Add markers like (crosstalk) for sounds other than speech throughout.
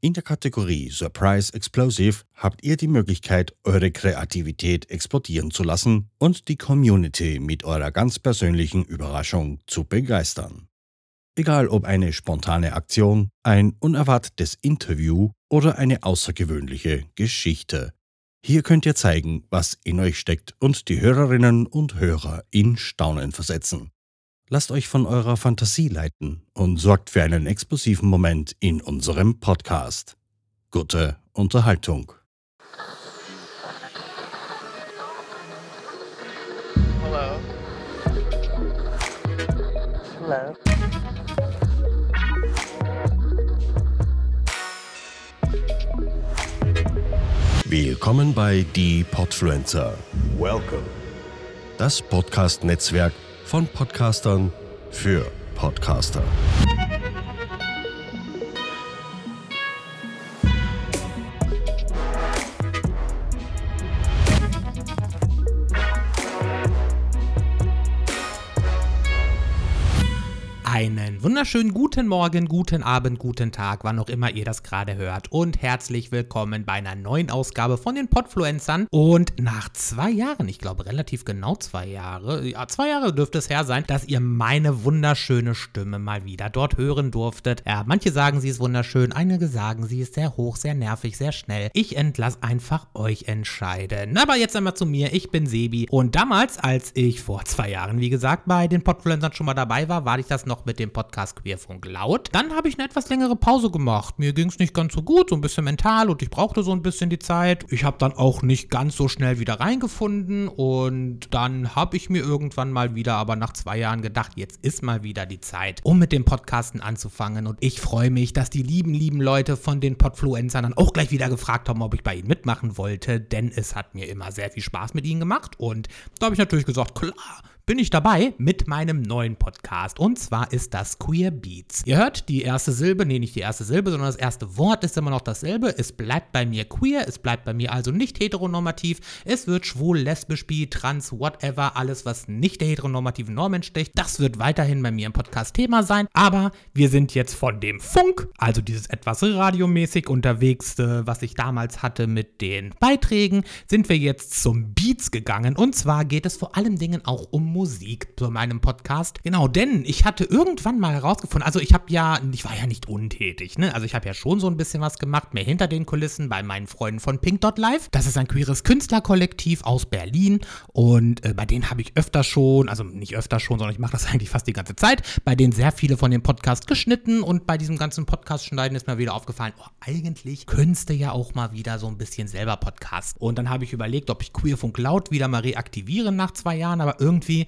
In der Kategorie Surprise Explosive habt ihr die Möglichkeit, eure Kreativität explodieren zu lassen und die Community mit eurer ganz persönlichen Überraschung zu begeistern. Egal ob eine spontane Aktion, ein unerwartetes Interview oder eine außergewöhnliche Geschichte. Hier könnt ihr zeigen, was in euch steckt und die Hörerinnen und Hörer in Staunen versetzen. Lasst euch von eurer Fantasie leiten und sorgt für einen explosiven Moment in unserem Podcast. Gute Unterhaltung. Hello. Hello. Willkommen bei Die Podfluencer. Welcome. Das Podcast-Netzwerk von Podcastern für Podcaster. Wunderschönen guten Morgen, guten Abend, guten Tag, wann auch immer ihr das gerade hört. Und herzlich willkommen bei einer neuen Ausgabe von den Podfluencern. Und nach zwei Jahren, ich glaube relativ genau zwei Jahre, ja, zwei Jahre dürfte es her sein, dass ihr meine wunderschöne Stimme mal wieder dort hören durftet. Ja, manche sagen, sie ist wunderschön, einige sagen, sie ist sehr hoch, sehr nervig, sehr schnell. Ich entlasse einfach euch entscheiden. Aber jetzt einmal zu mir, ich bin Sebi. Und damals, als ich vor zwei Jahren, wie gesagt, bei den Podfluencern schon mal dabei war, war ich das noch mit dem Podcast Queerfunk laut. Dann habe ich eine etwas längere Pause gemacht. Mir ging es nicht ganz so gut, so ein bisschen mental und ich brauchte so ein bisschen die Zeit. Ich habe dann auch nicht ganz so schnell wieder reingefunden und dann habe ich mir irgendwann mal wieder, aber nach zwei Jahren gedacht, jetzt ist mal wieder die Zeit, um mit dem Podcasten anzufangen. Und ich freue mich, dass die lieben, lieben Leute von den Podfluencern dann auch gleich wieder gefragt haben, ob ich bei ihnen mitmachen wollte, denn es hat mir immer sehr viel Spaß mit ihnen gemacht. Und da habe ich natürlich gesagt, klar, bin ich dabei mit meinem neuen Podcast. Und zwar ist das Queer Beats. Ihr hört die erste Silbe, nee, nicht die erste Silbe, sondern das erste Wort ist immer noch dasselbe. Es bleibt bei mir queer, es bleibt bei mir also nicht heteronormativ. Es wird schwul, lesbisch, bi, trans, whatever, alles, was nicht der heteronormativen Norm entsteht. Das wird weiterhin bei mir im Podcast Thema sein. Aber wir sind jetzt von dem Funk, also dieses etwas radiomäßig unterwegs, äh, was ich damals hatte mit den Beiträgen, sind wir jetzt zum Beats gegangen. Und zwar geht es vor allen Dingen auch um Musik zu meinem Podcast. Genau, denn ich hatte irgendwann mal herausgefunden, also ich habe ja, ich war ja nicht untätig, ne? Also ich habe ja schon so ein bisschen was gemacht, mehr hinter den Kulissen bei meinen Freunden von Pink Dot Live. Das ist ein queeres Künstlerkollektiv aus Berlin und äh, bei denen habe ich öfter schon, also nicht öfter schon, sondern ich mache das (laughs) eigentlich fast die ganze Zeit, bei denen sehr viele von dem Podcast geschnitten und bei diesem ganzen Podcast schneiden ist mir wieder aufgefallen, oh, eigentlich könntest du ja auch mal wieder so ein bisschen selber Podcast. Und dann habe ich überlegt, ob ich Queerfunk Laut wieder mal reaktiviere nach zwei Jahren, aber irgendwie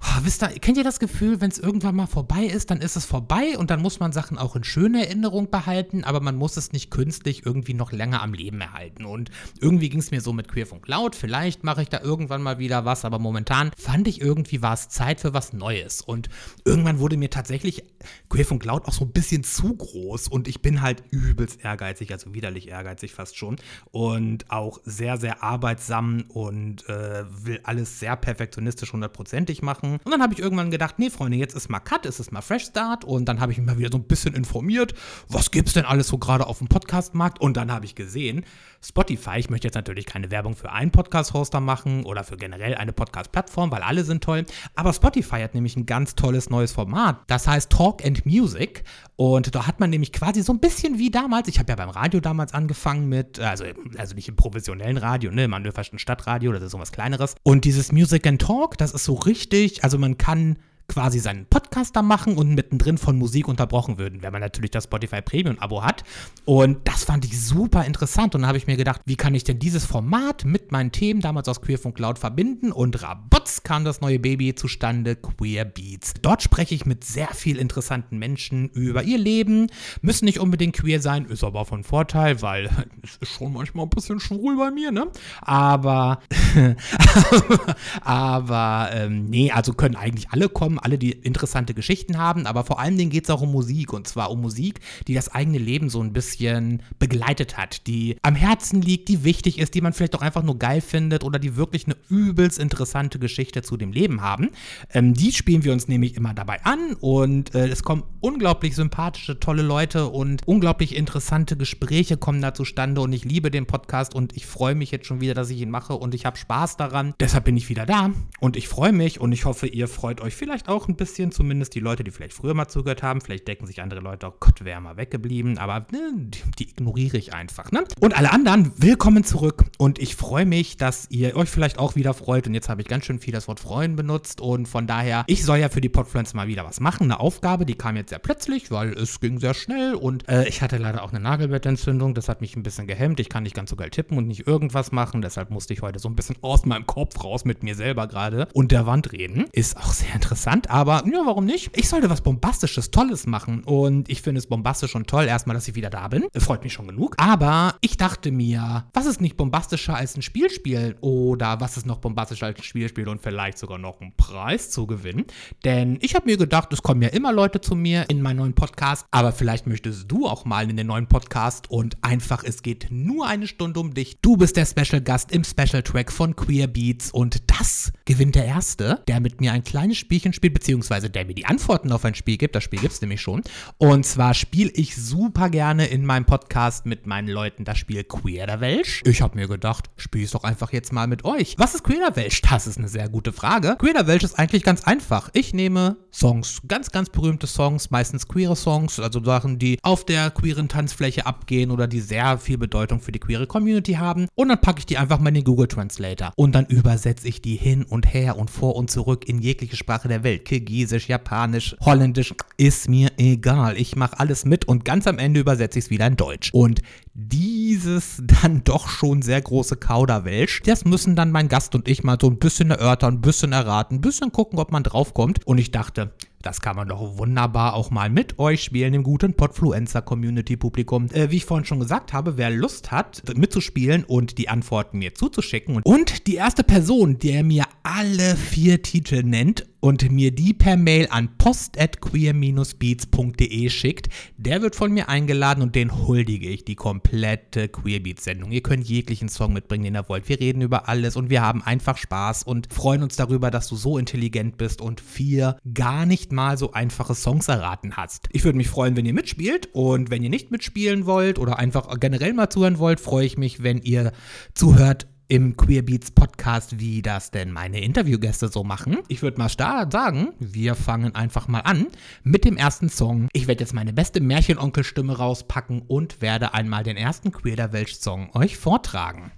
Oh, wisst ihr, kennt ihr das Gefühl, wenn es irgendwann mal vorbei ist, dann ist es vorbei und dann muss man Sachen auch in schöner Erinnerung behalten, aber man muss es nicht künstlich irgendwie noch länger am Leben erhalten. Und irgendwie ging es mir so mit Queerfunk Laut. Vielleicht mache ich da irgendwann mal wieder was, aber momentan fand ich irgendwie, war es Zeit für was Neues. Und irgendwann wurde mir tatsächlich Queerfunk Laut auch so ein bisschen zu groß und ich bin halt übelst ehrgeizig, also widerlich ehrgeizig fast schon. Und auch sehr, sehr arbeitsam und äh, will alles sehr perfektionistisch hundertprozentig machen machen. Und dann habe ich irgendwann gedacht, nee, Freunde, jetzt ist mal Cut, es ist mal Fresh Start. Und dann habe ich mich mal wieder so ein bisschen informiert, was gibt es denn alles so gerade auf dem Podcast-Markt? Und dann habe ich gesehen, Spotify, ich möchte jetzt natürlich keine Werbung für einen Podcast-Hoster machen oder für generell eine Podcast-Plattform, weil alle sind toll. Aber Spotify hat nämlich ein ganz tolles neues Format. Das heißt Talk and Music. Und da hat man nämlich quasi so ein bisschen wie damals, ich habe ja beim Radio damals angefangen mit, also, also nicht im professionellen Radio, ne, man fast ein Stadtradio, das ist so was Kleineres. Und dieses Music and Talk, das ist so richtig, also man kann quasi seinen Podcast da machen und mittendrin von Musik unterbrochen würden, wenn man natürlich das Spotify Premium-Abo hat. Und das fand ich super interessant. Und dann habe ich mir gedacht, wie kann ich denn dieses Format mit meinen Themen damals aus Queerfunk Cloud verbinden? Und rabotz kam das neue Baby zustande, Queer Beats. Dort spreche ich mit sehr viel interessanten Menschen über ihr Leben. Müssen nicht unbedingt queer sein, ist aber von Vorteil, weil (laughs) es ist schon manchmal ein bisschen schwul bei mir, ne? Aber, (laughs) aber, ähm, nee, also können eigentlich alle kommen haben, alle, die interessante Geschichten haben, aber vor allen Dingen geht es auch um Musik und zwar um Musik, die das eigene Leben so ein bisschen begleitet hat, die am Herzen liegt, die wichtig ist, die man vielleicht auch einfach nur geil findet oder die wirklich eine übelst interessante Geschichte zu dem Leben haben. Ähm, die spielen wir uns nämlich immer dabei an und äh, es kommen unglaublich sympathische, tolle Leute und unglaublich interessante Gespräche kommen da zustande und ich liebe den Podcast und ich freue mich jetzt schon wieder, dass ich ihn mache und ich habe Spaß daran. Deshalb bin ich wieder da und ich freue mich und ich hoffe, ihr freut euch vielleicht auch ein bisschen, zumindest die Leute, die vielleicht früher mal zugehört haben. Vielleicht denken sich andere Leute, oh Gott, wäre mal weggeblieben, aber ne, die, die, ignoriere ich einfach. Ne? Und alle anderen, willkommen zurück. Und ich freue mich, dass ihr euch vielleicht auch wieder freut. Und jetzt habe ich ganz schön viel das Wort freuen benutzt. Und von daher, ich soll ja für die Podfluencer mal wieder was machen, eine Aufgabe, die kam jetzt sehr plötzlich, weil es ging sehr schnell. Und äh, ich hatte leider auch eine Nagelbettentzündung, das hat mich ein bisschen gehemmt, ich kann nicht ganz so geil tippen und nicht irgendwas machen, deshalb musste ich heute so ein bisschen aus meinem Kopf raus mit mir selber gerade und der Wand reden. Ist auch sehr interessant, aber ja, warum nicht? Ich sollte was Bombastisches, Tolles machen und ich finde es bombastisch und toll, erstmal, dass ich wieder da bin. Freut mich schon genug. Aber ich dachte mir, was ist nicht bombastischer als ein Spiel spielen oder was ist noch bombastischer als ein Spiel spielen und vielleicht sogar noch einen Preis zu gewinnen? Denn ich habe mir gedacht, es kommen ja immer Leute zu mir in meinen neuen Podcast, aber vielleicht möchtest du auch mal in den neuen Podcast und einfach, es geht nur eine Stunde um dich. Du bist der Special Gast im Special Track von Queer Beats und das gewinnt der Erste, der mit mir ein kleines Spielchen spielt, beziehungsweise der mir die Antworten auf ein Spiel gibt. Das Spiel gibt es nämlich schon. Und zwar spiele ich super gerne in meinem Podcast mit meinen Leuten das Spiel Queer der Welsch. Ich habe mir gedacht, spiele es doch einfach jetzt mal mit euch. Was ist Queer der Welsch? Das ist eine sehr gute Frage. Queer der Welsch ist eigentlich ganz einfach. Ich nehme Songs, ganz, ganz berühmte Songs, meistens queere Songs, also Sachen, die auf der queeren Tanzfläche abgehen oder die sehr viel Bedeutung für die queere Community haben. Und dann packe ich die einfach mal in den Google Translator. Und dann übersetze ich die hin und her und vor und zurück in jegliche Sprache der Welt. Kirgisisch, Japanisch, Holländisch, ist mir egal. Ich mache alles mit und ganz am Ende übersetze ich es wieder in Deutsch. Und dieses dann doch schon sehr große Kauderwelsch, das müssen dann mein Gast und ich mal so ein bisschen erörtern, ein bisschen erraten, ein bisschen gucken, ob man draufkommt. Und ich dachte, das kann man doch wunderbar auch mal mit euch spielen, im guten Podfluencer-Community-Publikum. Äh, wie ich vorhin schon gesagt habe, wer Lust hat, mitzuspielen und die Antworten mir zuzuschicken. Und die erste Person, der mir alle vier Titel nennt und mir die per Mail an post@queer-beats.de schickt, der wird von mir eingeladen und den huldige ich die komplette Queerbeats-Sendung. Ihr könnt jeglichen Song mitbringen, den ihr wollt. Wir reden über alles und wir haben einfach Spaß und freuen uns darüber, dass du so intelligent bist und vier gar nicht mal so einfache Songs erraten hast. Ich würde mich freuen, wenn ihr mitspielt und wenn ihr nicht mitspielen wollt oder einfach generell mal zuhören wollt, freue ich mich, wenn ihr zuhört im Queerbeats Podcast, wie das denn meine Interviewgäste so machen. Ich würde mal sagen, wir fangen einfach mal an mit dem ersten Song. Ich werde jetzt meine beste Märchenonkelstimme rauspacken und werde einmal den ersten Queer der Welt Song euch vortragen.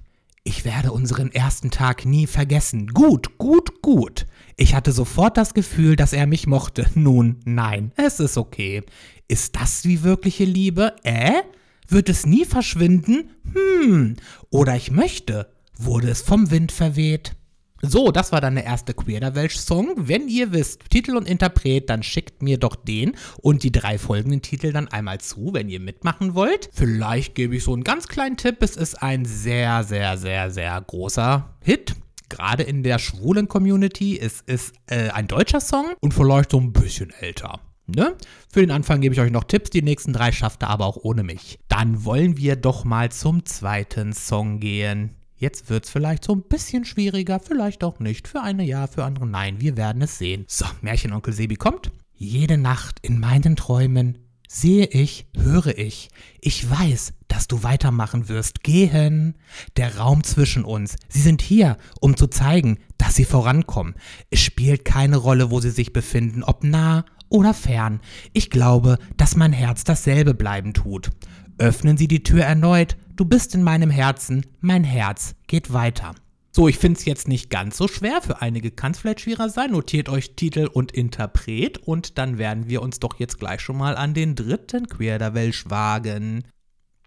Ich werde unseren ersten Tag nie vergessen. Gut, gut, gut. Ich hatte sofort das Gefühl, dass er mich mochte. (laughs) Nun, nein, es ist okay. Ist das wie wirkliche Liebe? Äh? Wird es nie verschwinden? Hm. Oder ich möchte wurde es vom Wind verweht. So, das war dann der erste Queerderwelsch-Song. Wenn ihr wisst, Titel und Interpret, dann schickt mir doch den und die drei folgenden Titel dann einmal zu, wenn ihr mitmachen wollt. Vielleicht gebe ich so einen ganz kleinen Tipp. Es ist ein sehr, sehr, sehr, sehr großer Hit. Gerade in der schwulen Community. Es ist äh, ein deutscher Song und vielleicht so ein bisschen älter. Ne? Für den Anfang gebe ich euch noch Tipps, die nächsten drei schafft ihr aber auch ohne mich. Dann wollen wir doch mal zum zweiten Song gehen. Jetzt wird es vielleicht so ein bisschen schwieriger, vielleicht auch nicht. Für eine ja, für andere nein. Wir werden es sehen. So, Märchenonkel Sebi kommt. Jede Nacht in meinen Träumen sehe ich, höre ich. Ich weiß, dass du weitermachen wirst. Gehen. Der Raum zwischen uns. Sie sind hier, um zu zeigen, dass sie vorankommen. Es spielt keine Rolle, wo sie sich befinden, ob nah oder fern. Ich glaube, dass mein Herz dasselbe bleiben tut. Öffnen Sie die Tür erneut, Du bist in meinem Herzen, mein Herz geht weiter. So, ich finde es jetzt nicht ganz so schwer. Für einige kann es vielleicht schwerer sein. Notiert euch Titel und Interpret und dann werden wir uns doch jetzt gleich schon mal an den dritten Queer der Welsch wagen.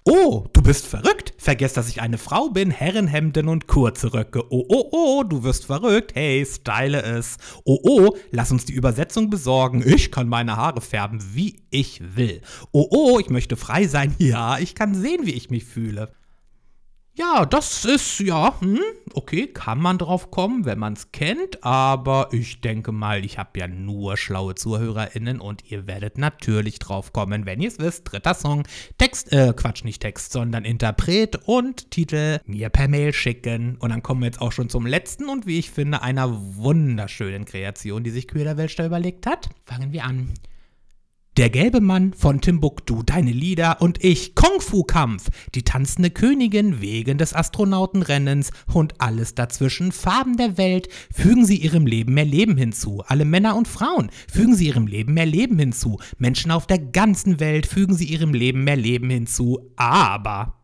Oh, du bist verrückt. Vergiss, dass ich eine Frau bin. Herrenhemden und kurze Röcke. Oh, oh, oh, du wirst verrückt. Hey, style es. Oh, oh, lass uns die Übersetzung besorgen. Ich kann meine Haare färben, wie ich will. Oh, oh, ich möchte frei sein. (laughs) Ja, ich kann sehen, wie ich mich fühle. Ja, das ist, ja, hm, okay, kann man drauf kommen, wenn man es kennt, aber ich denke mal, ich habe ja nur schlaue ZuhörerInnen und ihr werdet natürlich drauf kommen, wenn ihr es wisst. Dritter Song, Text, äh, Quatsch, nicht Text, sondern Interpret und Titel mir per Mail schicken. Und dann kommen wir jetzt auch schon zum letzten und wie ich finde, einer wunderschönen Kreation, die sich Queer Weltster überlegt hat. Fangen wir an. Der gelbe Mann von Timbuktu, deine Lieder und ich, Kung-Fu-Kampf, die tanzende Königin wegen des Astronautenrennens und alles dazwischen, Farben der Welt, fügen sie ihrem Leben mehr Leben hinzu. Alle Männer und Frauen fügen sie ihrem Leben mehr Leben hinzu. Menschen auf der ganzen Welt fügen sie ihrem Leben mehr Leben hinzu. Aber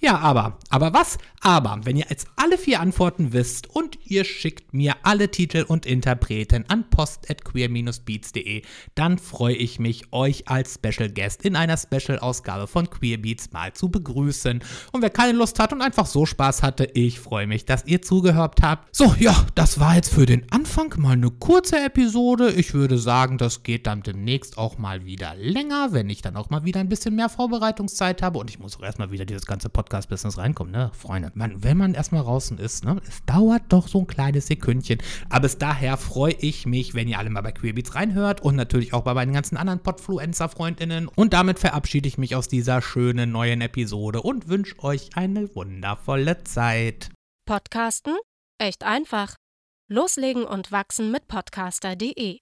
ja, aber. Aber was? Aber, wenn ihr jetzt alle vier Antworten wisst und ihr schickt mir alle Titel und Interpreten an post.queer-beats.de, dann freue ich mich, euch als Special Guest in einer Special-Ausgabe von Queer Beats mal zu begrüßen. Und wer keine Lust hat und einfach so Spaß hatte, ich freue mich, dass ihr zugehört habt. So, ja, das war jetzt für den Anfang mal eine kurze Episode. Ich würde sagen, das geht dann demnächst auch mal wieder länger, wenn ich dann auch mal wieder ein bisschen mehr Vorbereitungszeit habe. Und ich muss auch erstmal wieder dieses ganze Podcast-Business reinkommen, ne, Freunde. Man, wenn man erstmal draußen ist, ne, es dauert doch so ein kleines Sekündchen. Aber bis daher freue ich mich, wenn ihr alle mal bei Queerbeats reinhört und natürlich auch bei meinen ganzen anderen Podfluencer-FreundInnen. Und damit verabschiede ich mich aus dieser schönen neuen Episode und wünsche euch eine wundervolle Zeit. Podcasten? Echt einfach. Loslegen und wachsen mit podcaster.de